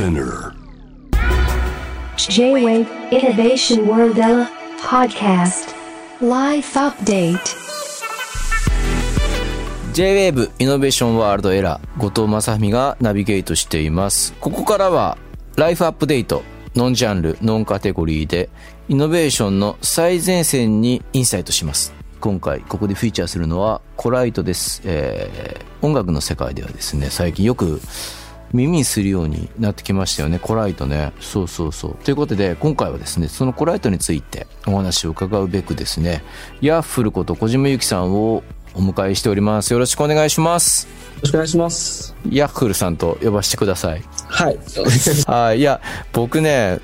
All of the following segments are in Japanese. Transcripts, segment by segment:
Spinner. J-Wave Innovation World Podcast. Life Update. J-WAVE イノベーションワールドエラー後藤正文がナビゲートしています。ここからはライフアップデートノンジャンルノンカテゴリーでイノベーションの最前線にインサイトします。今回ここでフィーチャーするのはコライトです、えー音楽の世界ではですね最近よく耳にするようになってきましたよね。コライトね。そうそうそう。ということで今回はですねそのコライトについてお話を伺うべくですねヤッフルこと小島由紀さんをお迎えしております。よろしくお願いします。よろしくお願いします。ヤッフルさんと呼ばせてください。はい。はいいや僕ね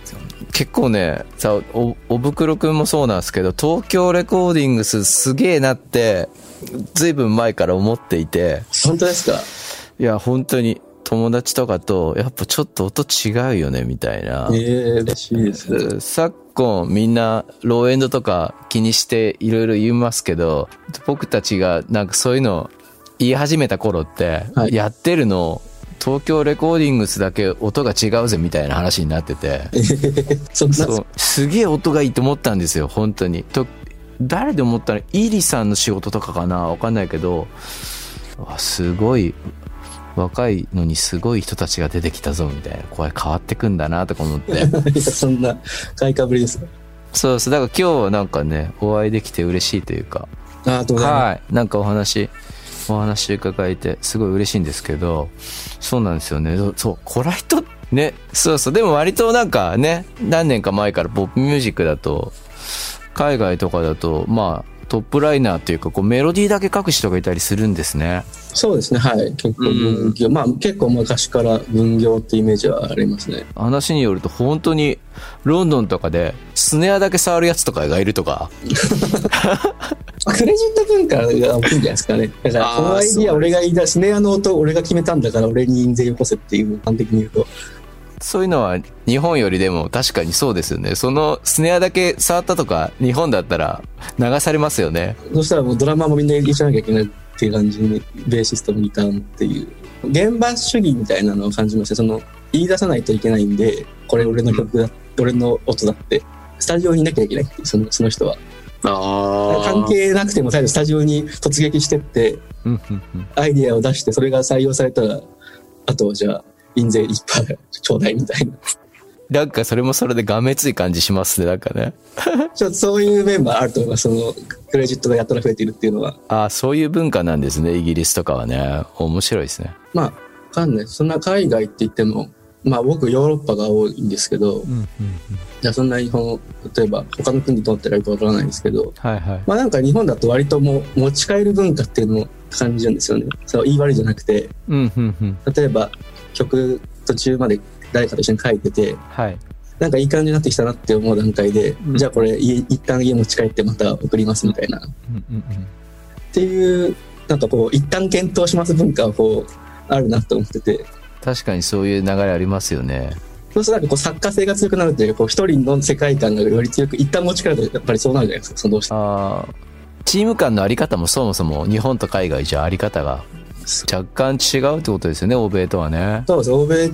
結構ねさおおぶくろくんもそうなんですけど東京レコーディングスすげえなってずいぶん前から思っていて。本当ですか？いや本当に友達とかとやっぱちょっと音違うよねみたいな、ええ嬉しいです。昨今みんなローエンドとか気にしていろいろ言いますけど僕たちがなんかそういうの言い始めた頃ってはい。やってるの、東京レコーディングスだけ音が違うぜみたいな話になってて。そそう。すげえ音がいいと思ったんですよ本当に。と誰で思ったらイリさんの仕事とかかな？わかんないけど。わすごい若いのにすごい人たちが出てきたぞみたいなこれ変わってくんだなとか思って。い やそんな、買いかぶりですか？そうそうだから今日はなんかねお会いできて嬉しいというか。あありがとうはい。なんかお話お話伺えてすごい嬉しいんですけどそうなんですよね。そうそうコライトねそうそう。でも割となんかね何年か前からポップミュージックだと海外とかだとまあトップライナーっていうかこうメロディーだけ書く人がいたりするんですねす。そうですね、はい。結構分業、まあ結構昔から分業ってイメージはありますね。話によると本当にロンドンとかでスネアだけ触るやつとかがいるとか クレジット文化が大きいんじゃないですかね。だから、このアイディア俺が言い出し、スネアの音俺が決めたんだから俺に印税よこせっていう、端的に言うと。そういうのは日本よりでも確かにそうですよね。そのスネアだけ触ったとか日本だったら流されますよね。そしたらもうドラマーもみんな入れちゃわなきゃいけないっていう感じに、ベーシストもギターもっていう。現場主義みたいなのを感じまして、その、言い出さないといけないんで、これ俺の曲だ、俺の音だって、スタジオにいなきゃいけないっていうそのその人は。あ関係なくても、最初スタジオに突撃してって、うんうんうんアイディアを出して、それが採用されたら、あとはじゃあ、印税いっぱいちょうだいみたいな。なんかそれもそれでがめつい感じしますね、なんかね。ちょっとそういうメンバーあると思います。その、クレジットがやたら増えているっていうのは。ああ、そういう文化なんですね、イギリスとかはね。面白いですね。まあ、わかんない。そんな海外って言っても、まあ僕ヨーロッパが多いんですけど、うんうんうん。じゃあそんな日本、例えば他の国とってられるかわからないんですけど、はいはい。まあなんか日本だと割ともう持ち帰る文化っていうのを感じるんですよね。そう、言い悪いじゃなくて、うんうんうん。例えば曲途中まで誰かと一緒に書いてて、はい。なんかいい感じになってきたなって思う段階で、うんじゃあこれ家一旦家持ち帰ってまた送りますみたいな。っうんうんうん。ていう、なんかこう、一旦検討します文化はこう、あるなと思ってて、確かにそういう流れありますよね。そうするとなんかこう作家性が強くなるというか、一人の世界観がより強く、一旦持ち帰るとやっぱりそうなるじゃないですか、そのどうしてもああ、チーム間のあり方もそもそも日本と海外じゃあり方が若干違うってことですよね、欧米とはね。そうです、欧米、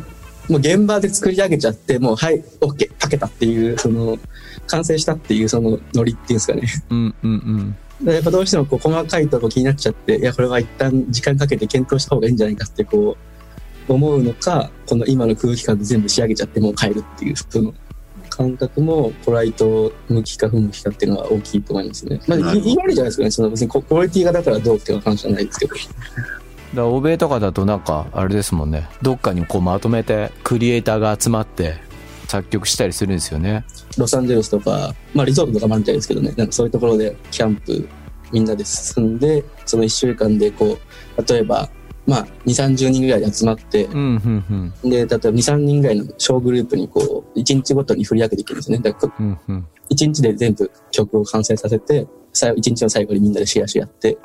もう現場で作り上げちゃって、もう、はい、OK、かけたっていう、その、完成したっていう、そのノリっていうんですかね。うんうんうん。やっぱどうしてもこう細かいとこ気になっちゃって、いや、これは一旦時間かけて検討した方がいいんじゃないかってこう、思うのか、この今の空気感で全部仕上げちゃってもう変えるっていう、その感覚も、ポライト向きか不向きかっていうのは大きいと思いますね。まあ、言い悪いじゃないですかね。その別にクオリティがだからどうっていう話じゃないですけど。だ欧米とかだとなんかあれですもんね。どっかにこうまとめてクリエイターが集まって作曲したりするんですよね。ロサンゼルスとか、まあリゾートとかもあるみたいですけどね、なんかそういうところでキャンプみんなで進んで、その1週間でこう、例えば、まあ2、30人ぐらいで集まって、うんうんうん。で、例えば2、3人ぐらいの小グループにこう、1日ごとに振り分けていくんですね。だからうんうん。1日で全部曲を完成させて、最後1日の最後にみんなでシェアし合って、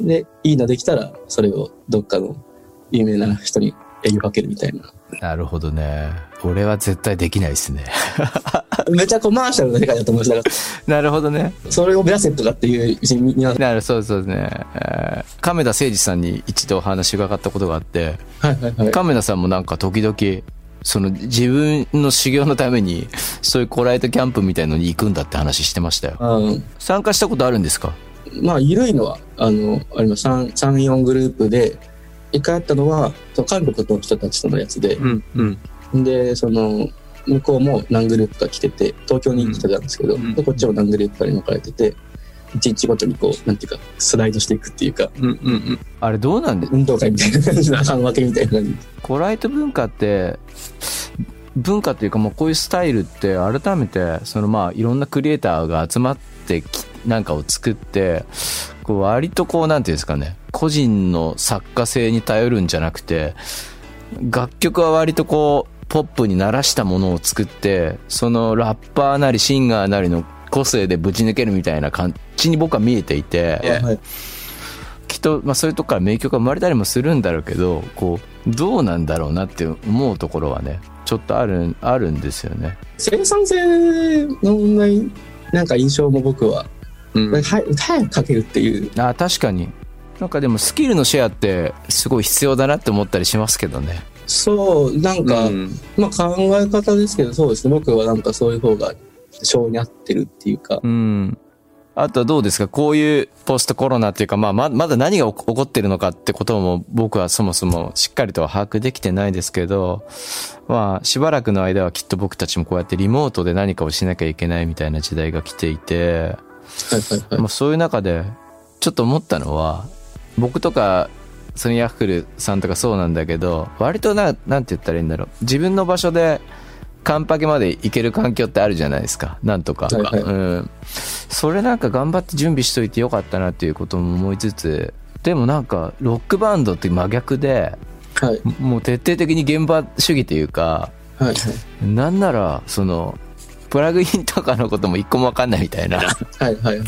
で、いいのできたら、それをどっかの有名な人に営業かけるみたいな。なるほどね。俺は絶対できないですね。めちゃコマーシャルな世界だと思うんですだか なるほどね。ら、それを目指せとかっていう、別に皆さんなるそうそうですね。えー亀田誠二さんに一度お話伺ったことがあって、はいはいはい。亀田さんもなんか時々、その自分の修行のために、そういうコライトキャンプみたいのに行くんだって話してましたよ。うん参加したことあるんですか？まあ、緩いのは、あの、あります。3、3 4グループで、一回あったのは、韓国の人たちとのやつで、うん。うん。で、その、向こうも何グループか来てて、東京に来てたんですけど、うんで、こっちも何グループかに分かれてて、一日ごとにこう、なんていうか、スライドしていくっていうか、うん。うん。あれどうなんで運動会みたいな感じの半分けみたいな感じ。コライト文化って、文化っていうかもうこういうスタイルって改めて、そのまあいろんなクリエイターが集まってきなんかを作って、こう割とこうなんていうんですかね、個人の作家性に頼るんじゃなくて、楽曲は割とこう、ポップに鳴らしたものを作って、そのラッパーなりシンガーなりの個性でぶち抜けるみたいな感じに僕は見えていて、えはい。きっと、まあ、そういうとこから名曲が生まれたりもするんだろうけどこうどうなんだろうなって思うところはねちょっとあるあるんですよね生産性の問題、なんか印象も僕は、うん。は早く書けるっていう、あ確かになんかでもスキルのシェアってすごい必要だなって思ったりしますけどねそう、なんか、うんまあ考え方ですけど、そうですね。僕はなんかそういう方が性に合ってるっていうか、うんあとはどうですか？こういうポストコロナっていうか、まあ、ままだ何が起こってるのかってことも僕はそもそもしっかりとは把握できてないですけど、まあ、しばらくの間はきっと僕たちもこうやってリモートで何かをしなきゃいけないみたいな時代が来ていて。まあ、そういう中でちょっと思ったのは僕とかソニーヤッフルさんとかそうなんだけど割とななんて言ったらいいんだろう。自分の場所でカンパケまで行ける環境ってあるじゃないですか。なんとか、はいはい。うん、それなんか頑張って準備しといてよかったなっていうことも思いつつでもなんかロックバンドって真逆ではい。もう徹底的に現場主義というかはいはい。なんならそのプラグインとかのことも一個も分かんないみたいなはいはい。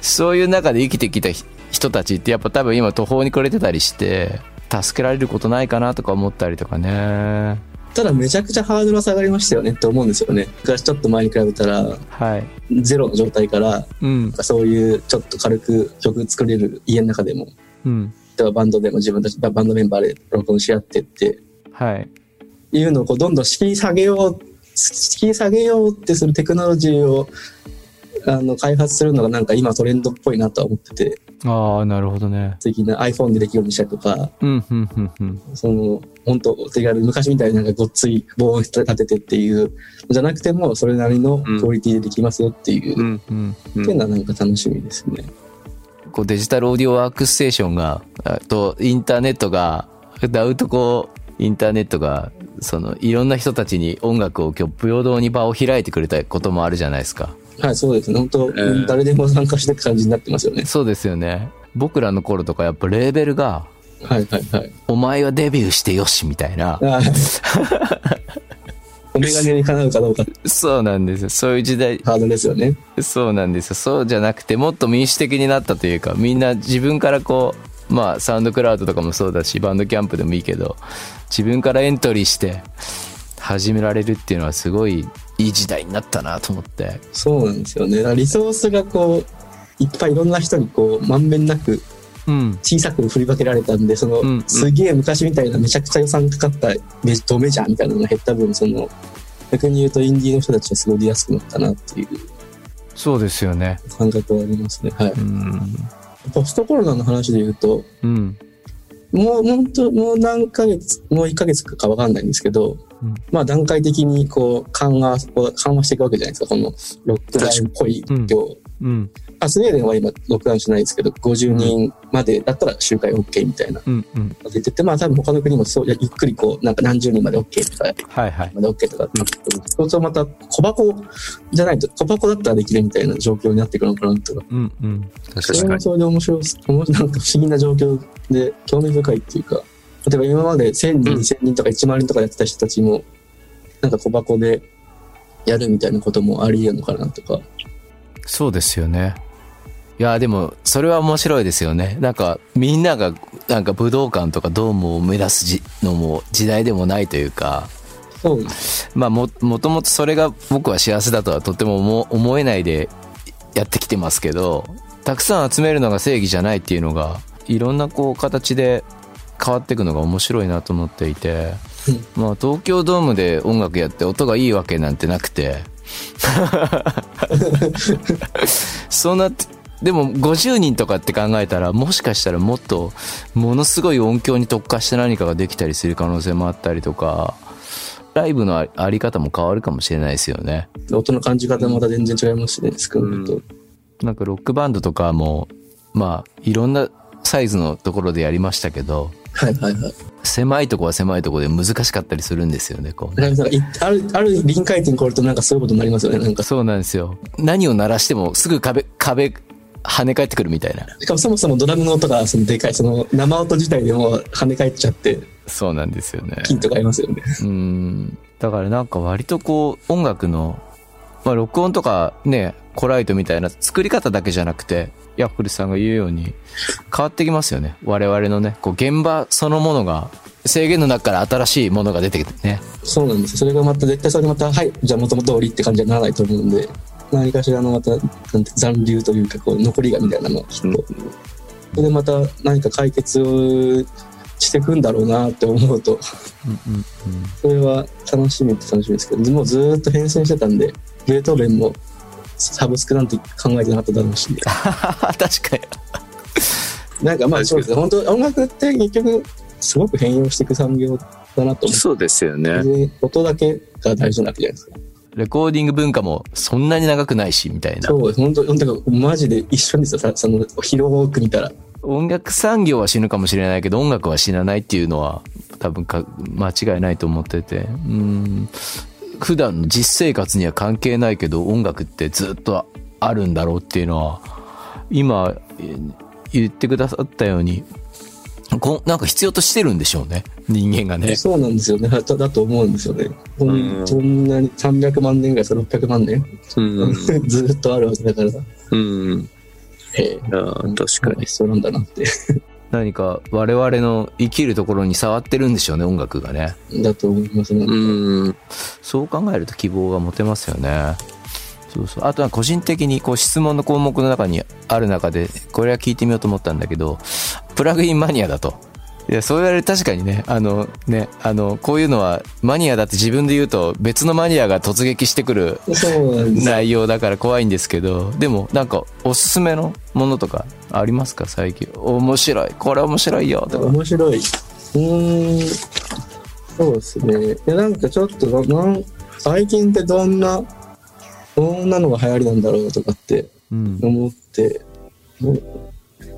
そういう中で生きてきたひ人たちってやっぱ多分今途方に暮れてたりして、助けられることないかなとか思ったりとかね。ただめちゃくちゃハードルは下がりましたよねって思うんですよね。昔ちょっと前に比べたら、はい。ゼロの状態から、うん。そういうちょっと軽く曲作れる家の中でも、うん。例えばバンドでも自分たち、バンドメンバーで録音し合ってって、はい。いうのをこうどんどん敷居下げよう、敷居下げようってするテクノロジーを、あの、開発するのがなんか今トレンドっぽいなとは思ってて、ああ、なるほどね。的な iPhone でできるようにしたりとか、うん、うん、うん、うん。その、本当手軽、昔みたいになんかごっつい防音立ててっていう、じゃなくても、それなりのクオリティでできますよっていう、うん。うん。うんっていうのはなんか楽しみですね。こうデジタルオーディオワークステーションが、あとインターネットが、ダウトこう、インターネットが、その、いろんな人たちに音楽を今日平等に場を開いてくれたこともあるじゃないですか。はい、そうですね。本当、ー誰でも参加していく感じになってますよね。そうですよね。僕らの頃とかやっぱレーベルが、はいはいはい。お前はデビューしてよしみたいな。はい お眼鏡にかなうかどうかそうなんですよ。そういう時代、ハードルですよね。そうなんですよ。そうじゃなくて、もっと民主的になったというか、みんな自分からこう、まあ、サウンドクラウドとかもそうだし、バンドキャンプでもいいけど、自分からエントリーして、始められるっていうのはすごいいい時代になったなと思って。そうなんですよね。だからリソースがこう、いっぱいいろんな人にこう、まんべんなくうん。小さく振り分けられたんで、その、うんうんすげえ昔みたいなめちゃくちゃ予算かかったドメジャーみたいなのが減った分、その、逆に言うとインディーの人たちはすごい出やすくなったなっていうそうですよね。感覚はありますね。はい。うん。ポストコロナの話で言うと、うん。もう本当、もう何ヶ月、もう1ヶ月かわかんないんですけど、うんまあ段階的にこう緩和、緩和していくわけじゃないですか、このロックダウンっぽい量。うん。あスウェーデンは今ロックダウンしないですけど、50人までだったら集会 OK みたいな。うん。うん。出てて、まあ多分他の国もそう、いやゆっくりこう、なんか何十人まで OK とか、はいはい。まで OK とか。そうするとまた小箱じゃないと、小箱だったらできるみたいな状況になってくるのかなとか。うん。うん。確そかに。れもそれで面白い、面白いなんか不思議な状況で興味深いっていうか、例えば今まで1000人、うん2000人とか1万人とかやってた人たちも、なんか小箱でやるみたいなこともあり得るのかなとか。そうですよね。いや、でも、それは面白いですよね。なんか、みんなが、なんか武道館とかドームを目指すじのも時代でもないというか、そう。まあも、もともとそれが僕は幸せだとはとても思思えないでやってきてますけど、たくさん集めるのが正義じゃないっていうのが、いろんなこう形で変わっていくのが面白いなと思っていて、まあ東京ドームで音楽やって音がいいわけなんてなくて、そうなって、でも50人とかって考えたらもしかしたらもっとものすごい音響に特化して何かができたりする可能性もあったりとか、ライブのああり方も変わるかもしれないですよね。音の感じ方もまた全然違いますしね、少ないと。なんかロックバンドとかも、まあいろんなサイズのところでやりましたけど、はいはいはい。狭いとこは狭いとこで難しかったりするんですよね、こうね。なんかいある、ある臨界点超えるとなんかそういうことになりますよね、なんか。そうなんですよ。何を鳴らしてもすぐ壁、壁、跳ね返ってくるみたいな。しかもそもそもドラムの音がそのでかい、その生音自体でも跳ね返っちゃって、そうなんですよね。ピンとかありますよね。うん。だからなんか割とこう、音楽の、まあ録音とかね、コライトみたいな作り方だけじゃなくて、ヤッフルさんが言うように変わってきますよね。我々のね、こう現場そのものが制限の中から新しいものが出てきてね。そうなんですよそれがまた、絶対それまた、はい、じゃあ元々通りって感じにならないと思うんで、何かしらのまた、なんて残留というか、こう、残りがみたいなのはきっと。それでまた何か解決をしていくんだろうなって思うと、うんうんうん。それは楽しみって楽しみですけど、もうずーっと変遷してたんで、ベートーベンもサブスクなんて考えてなかっただろうし、確かに。なんかまあそうですね、本当音楽って結局、すごく変容していく産業だなと思そうですよね。音だけが大事なわけじゃないですか。レコーディング文化もそんなに長くないし、みたいな。そうです、本当、本当マジで一緒ですよ、さその、広く見たら。音楽産業は死ぬかもしれないけど音楽は死なないっていうのは多分か間違いないと思っててうん普段の実生活には関係ないけど音楽ってずっとあるんだろうっていうのは今え言ってくださったようにこなんか必要としてるんでしょうね人間がねそうなんですよね、だだと思うんですよね。ほんうんそんなに300万年ぐらい、それ600万年、うん。ずーっとあるわけだから、うん。へえ、いや確かに。必要なんだなって。何か我々の生きるところに触ってるんでしょうね音楽がねだと思いますね。うん。そう考えると希望が持てますよね。そうそう。あとは個人的にこう質問の項目の中にある中で、これは聞いてみようと思ったんだけど、プラグインマニアだと。いや、そう言われる確かにね、あのね、あの、こういうのはマニアだって自分で言うと別のマニアが突撃してくる。内容だから怖いんですけど、でもなんかおすすめのものとかありますか？最近。面白い。これ面白いよとか。面白い。うーん、そうですね。で、なんかちょっとな、なん最近ってどんな、どんなのが流行りなんだろうとかってうん。思って、もう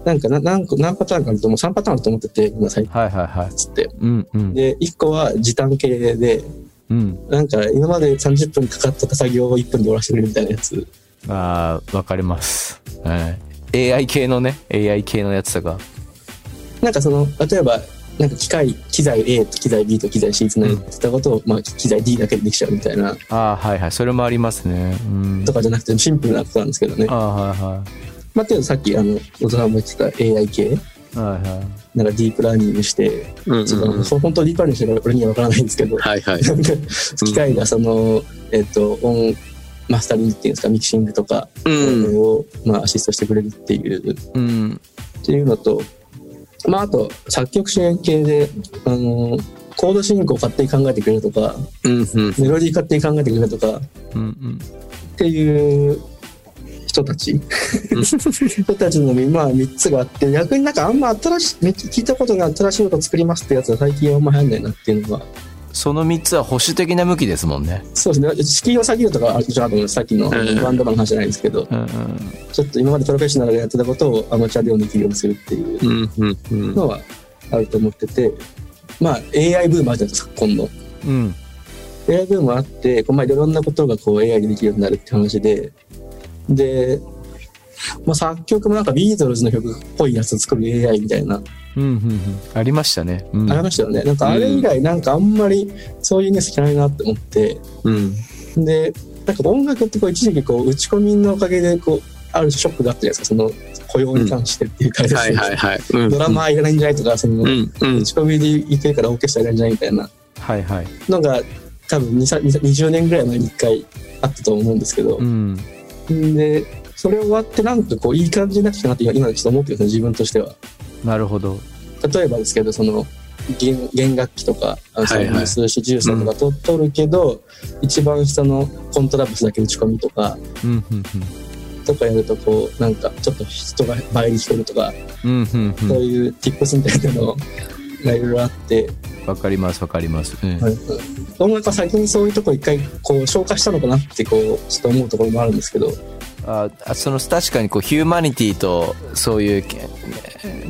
なんかな何個何パターンかあるともう3パターンあると思ってて、今最近はいはいはい。つって。うんうん。で、1個は時短系で、うん。なんか今まで30分かかってた作業を1分で終わらせてくれるみたいなやつ。ああ、わかります。はい。AI 系のね、AI 系のやつとか。なんかその、例えば、なんか機械、機材 A と機材 B と機材 C つないでたことを、まあ機材 D だけでできちゃうみたいな、ああ、はいはい。それもありますね。うん。とかじゃなくてシンプルなことなんですけどね。ああ、はいはまあ、けどさっき、あの、大人も言ってた AI 系、い。はいはい。なんかディープラーニングして、うんそのそう本当ディープラーニングしてる俺には分からないんですけど、はいはい。なんか機械がその、えっと、音、マスタリングっていうんですか、ミキシングとかうん。を、まあ、アシストしてくれるっていう、うん。っていうのと、まあ、あと、作曲支援系で、あの、コード進行を勝手に考えてくれるとか、うん。うん。メロディー勝手に考えてくれるとか、うんうん。っていう人たち 人たちの、まあ、3つがあって、逆になんかあんま新しい、聞いたことが新しいこと作りますってやつは最近あんま流行んないなっていうのが、その3つは保守的な向きですもんね。そうですね、敷居を下げるとかあさっきのんバンドマンの話じゃないですけど、うんうん。ちょっと今までプロフェッショナルがやってたことをアマチュアでもできるようにするっていう。のはあると思ってて、まあ AI ブームあるじゃないですか、今度。うん。AI ブームあって、こうまあいろんなことがこう AI でできるようになるって話で、で、まあ、作曲もなんかビートルズの曲っぽいやつを作る AI みたいな、うんうんうん。ありましたね。うん。ありましたよね。なんかあれ以来なんかあんまりそういうニュース聞かないなって思って、うん。で、なんか音楽ってこう一時期こう打ち込みのおかげでこあるショックがあったじゃないですか、その雇用に関してっていうか、はいはいはい。うん ドラマーいらないんじゃないとか、その、うんうん打ち込みでいけるからオーケストラいらないんじゃないみたいなはいはい。のが、多分2さ20年ぐらい前に1回あったと思うんですけどう、ん。で、それ終わってなんかこういい感じになってきたなって今今ちょっと思ってるんですよ、自分としては。なるほど。例えばですけど、その、弦弦楽器とか、数四十三とかと取るけど、一番下のコントラバスだけ打ち込みとか、うんうんとかやるとこう、なんかちょっと人が倍に聞こえるとか、うん。うんうんそういう tips みたいなのがいろいろあって、うん。わかりますわかります。うん。はい音楽は先にそういうとこ一回こう消化したのかなってこうちょっと思うところもあるんですけど、ああその確かにこうヒューマニティとそういうけ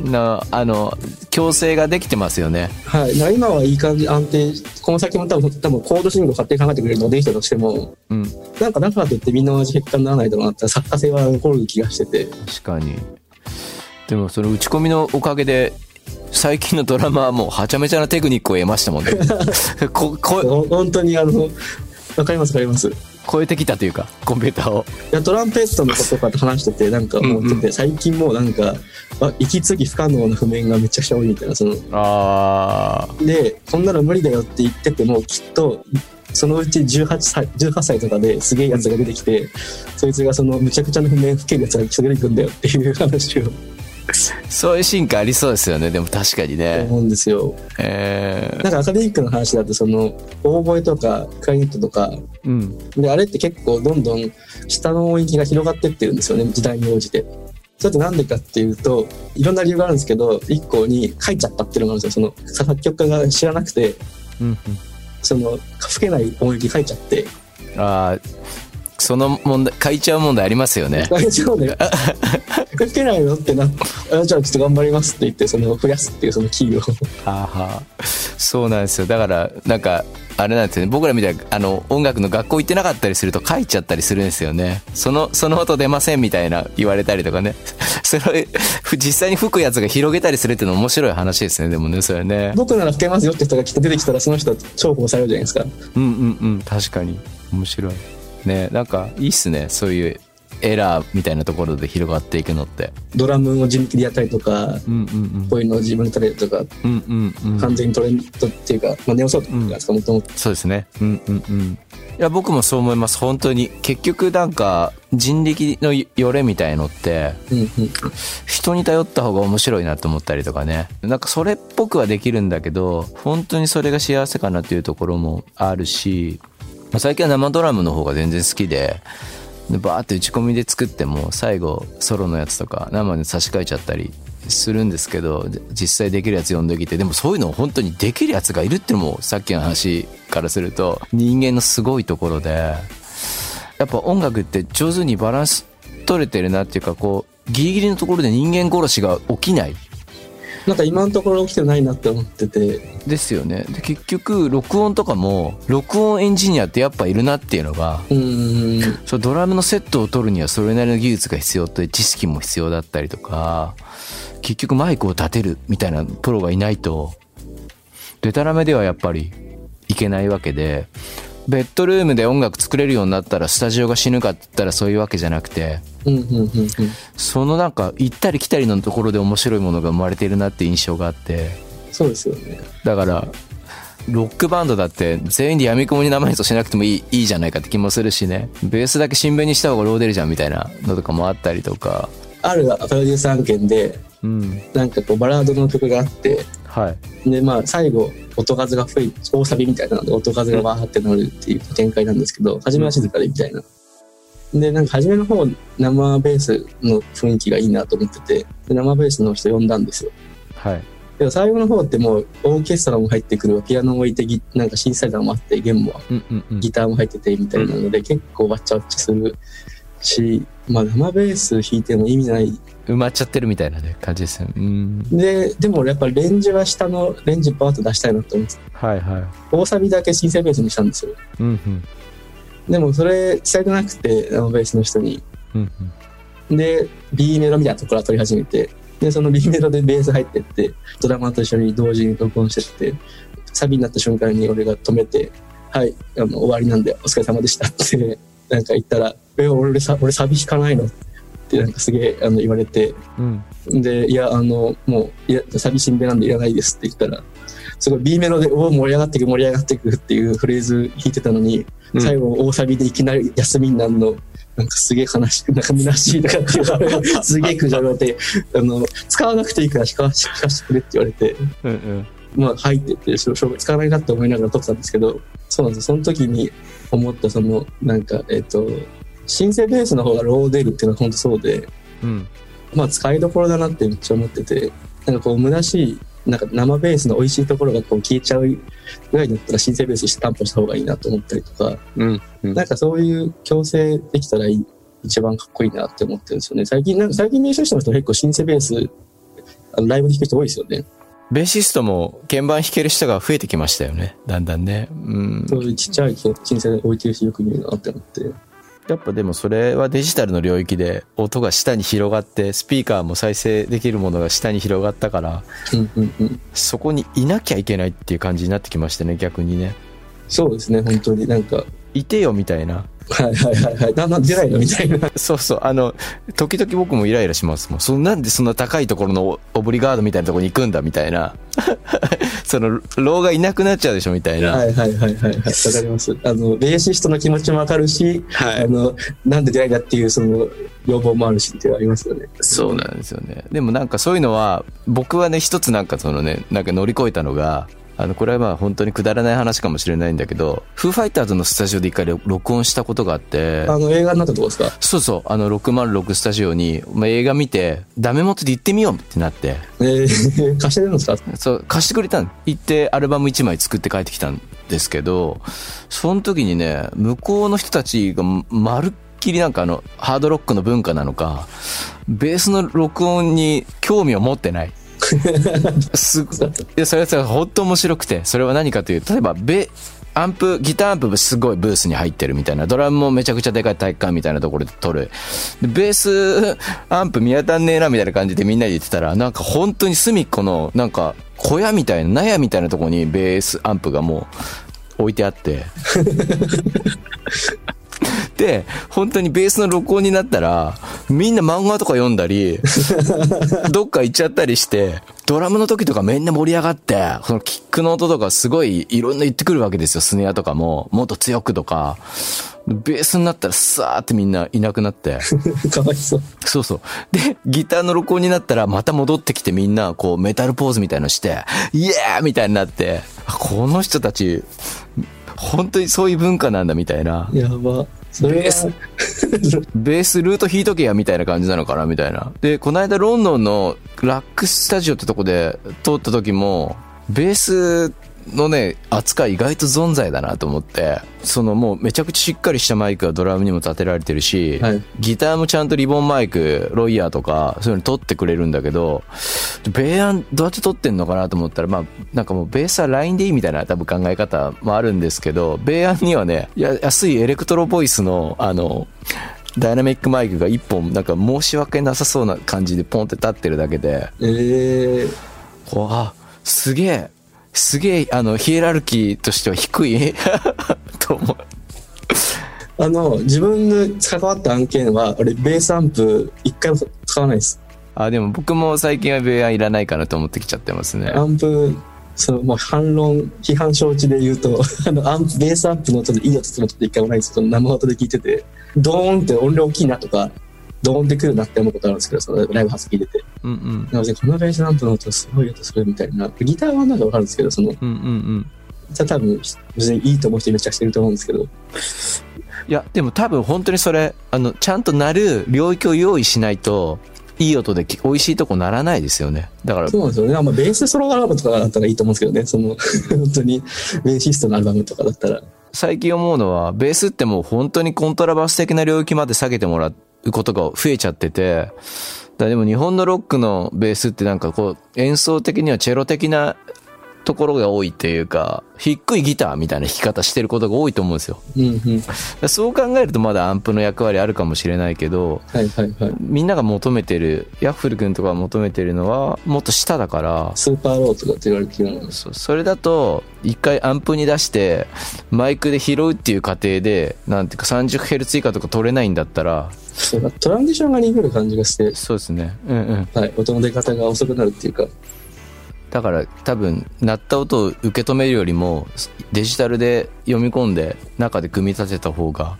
なあの共生ができてますよね。はい、今はいい感じ安定この先も多分多分コード進行勝手に考えてくれるのができたとしてもうん。なんかだからといってみんな同じ結果にならないだろうなって作家性は残る気がしてて確かに。でもその打ち込みのおかげで最近のドラマはもうはちゃめちゃなテクニックを得ましたもんね。ここほ本当にあのわかりますわかりますい超えてきたというかコンピューターを。やトランペットのこととかと話しててなんか思ってて、うんう最近もうなんかあ息継ぎ不可能な譜面がめちゃくちゃ多いみたいなそのああ。でこんなの無理だよって言っててもきっとそのうち18歳 ,18 歳とかですげえやつが出てきて、そいつがそのむちゃくちゃな譜面吹けるやつが出てくんだよっていう話をそういう進化ありそうですよね。でも確かにね。思うんですよ。えーなんかアカデミックの話だとそのオーボエとかクラリネットとかうん。であれって結構どんどん下の音域が広がってってるんですよね時代に応じて。それってなんでかっていうといろんな理由があるんですけど一個に書いちゃったっていうのがあるんですよその作曲家が知らなくてうんうん。その吹けない音域書いちゃってああ。その問題、書いちゃう問題ありますよね。大丈夫ね吹けないのってなあじゃあちょっと頑張りますって言ってその増やすっていうそのキーを。はあは。あ、そうなんですよ。だからなんかあれなんですよね。僕らみたいなあの音楽の学校行ってなかったりすると書いちゃったりするんですよね。そのその音出ませんみたいな言われたりとかね。それふ実際に吹くやつが広げたりするっていうの面白い話ですね。でもねそれね。僕なら吹けますよって人がきっと出てきたらその人は重宝されるじゃないですか。うんうんうん。確かに。面白いねなんかいいっすねそういうエラーみたいなところで広がっていくのってドラムを自力でやったりとかうんうんこういうのを自分で取れるとかうんうんうんうん完全にトレンドっていうか、まあ、ネオソートなんですかもともとそうですね。うんうんうん。いや、僕もそう思います。本当に。結局なんか、人力のよれみたいのって、うんうん人に頼った方が面白いなと思ったりとかね。なんかそれっぽくはできるんだけど、本当にそれが幸せかなっていうところもあるし、まあ最近は生ドラムの方が全然好きで、でバーって打ち込みで作っても最後ソロのやつとか生で差し替えちゃったりするんですけど実際できるやつ呼んできてでもそういうのを本当にできるやつがいるっていうのもさっきの話からすると人間のすごいところでやっぱ音楽って上手にバランス取れてるなっていうかこうギリギリのところで人間殺しが起きない。なんか今のところ起きてないなって思ってて。ですよね。で結局録音とかも録音エンジニアってやっぱいるなっていうのがうーん。そうドラムのセットを取るにはそれなりの技術が必要と知識も必要だったりとか結局マイクを立てるみたいなプロがいないとデタラメではやっぱりいけないわけでベッドルームで音楽作れるようになったらスタジオが死ぬかって言ったらそういうわけじゃなくてそのなんか行ったり来たりのところで面白いものが生まれているなって印象があって。そうですよね。だからロックバンドだって全員で闇雲に生演奏しなくてもいいいいじゃないかって気もするしね。ベースだけ新聞にした方がロー出るじゃんみたいなのとかもあったりとか。あるプロデュース案件でうん。なんかこうバラードの曲があってはい。でまあ最後音数が増え大サビみたいなので音数がわーってなるっていう展開なんですけど初めは静かでみたいなでなんか初めの方生ベースの雰囲気がいいなと思っててで生ベースの人呼んだんですよ。はい。けど最後の方ってもうオーケストラも入ってくるピアノも置いてギなんかシンセサイザーもあって弦もうんうんうん。ギターも入っててみたいなので、結構わっちゃわっちゃするし、まあ生ベース弾いても意味ない。埋まっちゃってるみたいなね感じですよね。うん。で、でも俺やっぱレンジは下のレンジバーッと出したいなと思って、はいはい。大サビだけシンセベースにしたんですよ。うんうんでもそれ伝えてなくて、生ベースの人に。うんうんで、B メロみたいなところから取り始めて、で、その B メロでベース入ってって、ドラマーと一緒に同時に録音してって、サビになった瞬間に俺が止めて、はい、あの終わりなんでお疲れ様でしたって、なんか言ったら、え、俺さ俺サビ弾かないのってなんかすげえあの言われて、うん。で、いや、あの、もう、いや、サビシンベなんでいらないですって言ったら、すごい B メロで、おお、盛り上がっていく、盛り上がっていくっていうフレーズ弾いてたのに、うん最後、大サビでいきなり休みになるの、なんかすげえ悲しく、なんか虚しいとかって言われて、すげえ苦情言われて、あの、使わなくていいから聞か聞かせてくれって言われて、うんうん。まあ、入ってって、しょしょうが使わないなって思いながら撮ってたんですけど、そうなんですよ。その時に思った、その、なんか、えっ、と、シンセベースの方がロー出るっていうのは本当そうで、うん。まあ使いどころだなってめっちゃ思ってて、なんかこう虚しい、なんか生ベースの美味しいところがこう消えちゃうぐらいだったら新生ベースして担保した方がいいなと思ったりとか、うん。うんなんかそういう強制できたら一番かっこいいなって思ってるんですよね。最近、なんか最近練習しての人結構新生ベース、あのライブで弾く人多いですよね。ベーシストも鍵盤弾ける人が増えてきましたよね。だんだんね。うん。そういうちっちゃい新生置いてる人よく見るなって思って。やっぱでもそれはデジタルの領域で音が下に広がって、スピーカーも再生できるものが下に広がったから。そこにいなきゃいけないっていう感じになってきましたね、逆にね。そうですね、本当になんか、いてよみたいな。はいはいはいはい。だんだん出ないのみたいな。そうそう、あの、時々僕もイライラしますもん。そんなんでそんな高いところのオオブリガードみたいなところに行くんだみたいな。その、ローがいなくなっちゃうでしょみたいな。はいはいはいはいはい。わかります。あの、ベーシストの気持ちもわかるし、はいあの、なんで出ないんだっていうその要望もあるしってありますよね。そうなんですよね。でもなんかそういうのは、僕はね、一つなんかそのね、なんか乗り越えたのが、あの、これはまあ本当にくだらない話かもしれないんだけど、フーファイターズのスタジオで一回録音したことがあって、あの、映画になったとこですか？そうそう、あの606スタジオに、まあ、映画見て、ダメ元で行ってみようってなって、えー、貸してるんですか？そう、貸してくれたん行ってアルバム1枚作って帰ってきたんですけど、その時にね、向こうの人たちがまるっきりなんかあの、ハードロックの文化なのか、ベースの録音に興味を持ってない。すごいや、それは本当面白くて、それは何かというと、例えば、ベ、アンプ、ギターアンプすごいブースに入ってるみたいな、ドラムもめちゃくちゃでかい体育館みたいなところで撮る。でベースアンプ見当たんねえなみたいな感じでみんなで言ってたら、なんか本当に隅っこの、なんか小屋みたいな、納屋みたいなとこにベースアンプがもう置いてあって。で、本当にベースの録音になったら、みんな漫画とか読んだり、どっか行っちゃったりして、ドラムの時とかみんな盛り上がって、そのキックの音とかすごいいろんな言ってくるわけですよ。スネアとかも、もっと強くとか。ベースになったらさーってみんないなくなって。かわいそう。そうそう。で、ギターの録音になったらまた戻ってきてみんなこうメタルポーズみたいのして、イエーみたいになって、あこの人たち、本当にそういう文化なんだみたいな。やば。それベース ベースルート弾いとけやみたいな感じなのかなみたいな。で、この間ロンドンのラックスタジオってとこで通った時も、ベースのね、扱い意外と存在だなと思って、そのもうめちゃくちゃしっかりしたマイクがドラムにも立てられてるし、はい。ギターもちゃんとリボンマイク、ロイヤーとか、そういうの取ってくれるんだけど、ベーアンどうやって取ってんのかなと思ったら、まあ、なんかもうベースはラインでいいみたいな多分考え方もあるんですけど、ベーアンにはね、や安いエレクトロボイスの、あの、ダイナミックマイクが一本、なんか申し訳なさそうな感じでポンって立ってるだけで、えー、こう、あ、すげえ、すげえ、あの、ヒエラルキーとしては低い？と思う。あの、自分の関わった案件は、俺、ベースアンプ一回も使わないです。あ、でも僕も最近はベーアンいらないかなと思ってきちゃってますね。アンプ、その、もう反論、批判承知で言うと、あの、アンプ、ベースアンプの音でいい音するのって一回もないんですよ。その生音で聞いてて、ドーンって音量大きいなとか、ドーンってくるなって思うことあるんですけど、そのライブ発聞いてて。うんうん。なので、このベースアンプの音すごい音するみたいな。ギターはなんかわかるんですけど、その、うんうんうん。じゃ多分、別にいいと思う人めちゃくちゃいると思うんですけど、いや、でも多分本当にそれ、あの、ちゃんと鳴る領域を用意しないと、いい音でき美味しいとこならないですよね。だから、そうなんですよね。まあ、ベースソロアルバムとかだったらいいと思うんですけどね。その、本当に、ベーシストのアルバムとかだったら。最近思うのは、ベースってもう本当にコントラバス的な領域まで下げてもらうことが増えちゃってて、だでも日本のロックのベースってなんかこう、演奏的にはチェロ的なとところが多いっていうか、低いギターみたいな弾き方してることが多いと思うんですよ。うんうん。そう考えるとまだアンプの役割あるかもしれないけど、はいはいはい。みんなが求めてる、ヤッフル君とかが求めてるのは、もっと下だから、スーパーローとかって言われてるのそそれだと、一回アンプに出して、マイクで拾うっていう過程で、なんていうか 30Hz 以下とか取れないんだったら、そうトランジションが鈍る感じがして、そうですね。うんうん。はい、音の出方が遅くなるっていうか、だから多分、鳴った音を受け止めるよりも、デジタルで読み込んで、中で組み立てた方が。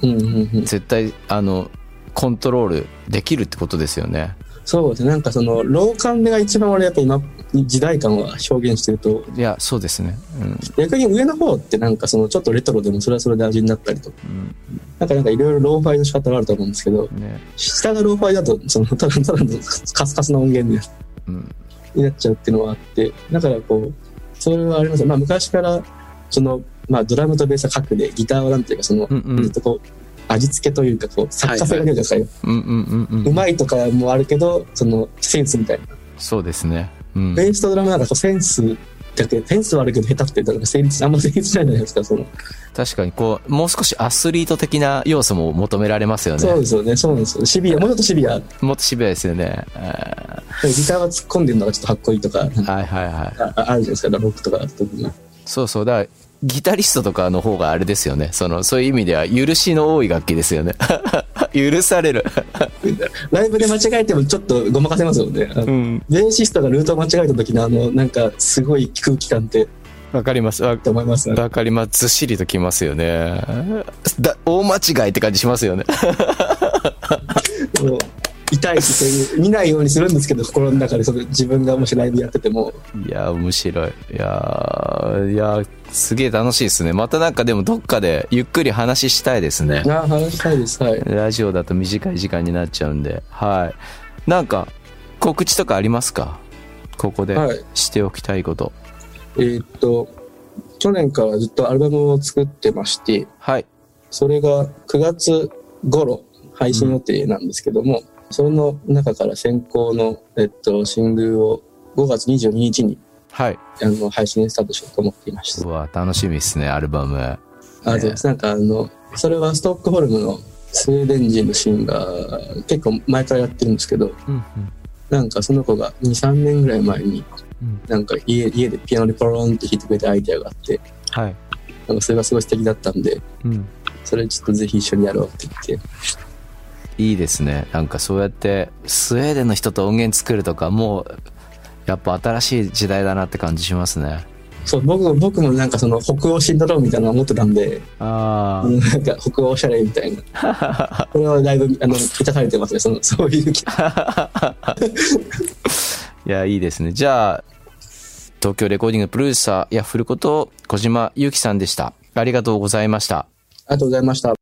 絶対、あの、コントロールできるってことですよね。そうですね、なんかその、ロー感が一番俺やっぱ今、時代感は表現してると、いや、そうですね。うん。逆に上の方ってなんかその、ちょっとレトロでもそれはそれで味になったりとか、うんなんかなんかいろいろローファイの仕方があると思うんですけど、ね。下がローファイだと、その、ただただのカスカスな音源で、うん。になっちゃうっていうのはあって、だからこう、それはありますまあ昔から、その、まあドラムとベースは核で、ギターはなんていうかその、うんうんずっとこう、味付けというか、こう、作家性が出るじゃないですか、うまいとかもあるけど、その、センスみたいな。そうですね。うん。ベースとドラムなんかこうセンスだけ、センスはあるけど下手ってだから成立、あんま成立しないじゃないですか、その。確かに、こう、もう少しアスリート的な要素も求められますよね。そうですよね、そうなんですよ。シビア、もうちょっとシビア。もっとシビアですよね。あギターは突っ込んでるのがちょっとかっこいいとか、はいはいはい。ああるじゃないですか、ロックとか特に。そうそう。だから、ギタリストとかの方があれですよね。その、そういう意味では、許しの多い楽器ですよね。許される。ライブで間違えてもちょっとごまかせますよね。うん。ベーシストがルートを間違えた時のあの、なんかすごい空気感って、わかります。わって思いますね。わかります。ずっしりときますよね。だ、大間違いって感じしますよね。痛いし、そういう、見ないようにするんですけど、心の中でそれ自分がもしライブやってても、いや、面白い。いやーいやーすげえ楽しいですね。またなんかでもどっかでゆっくり話したいですね。ああ、話したいです。はい。ラジオだと短い時間になっちゃうんで。はい。なんか、告知とかありますか？ここではいしておきたいこと。えーっと、去年からずっとアルバムを作ってまして、はい。それが9月頃配信予定なんですけども、その中から先行の、えっと、シングルを5月22日にはい。あの配信スタートしようと思っていましたう。わ、楽しみですね、アルバム。あそうです。なんかあの、それはストックホルムのスウェーデン人のシンガー、結構前からやってるんですけど、うんなんかその子が2、3年ぐらい前に、うんなんか家家でピアノでポロンって弾いてくれたアイデアがあって、はい。なんかそれがすごい素敵だったんで、うん。それちょっとぜひ一緒にやろうって言って、いいですね。なんかそうやって、スウェーデンの人と音源作るとか、もう、やっぱ新しい時代だなって感じしますね。そう、僕も、僕もなんかその北欧シンドロームみたいなの思ってたんで、あうんなんか北欧おしゃれみたいな。これはだいぶ、あの、満たされてますね、その、そういう。いや、いいですね。じゃあ、東京レコーディングプロデューサー、ヤッフルこと小島祐希さんでした。ありがとうございました。ありがとうございました。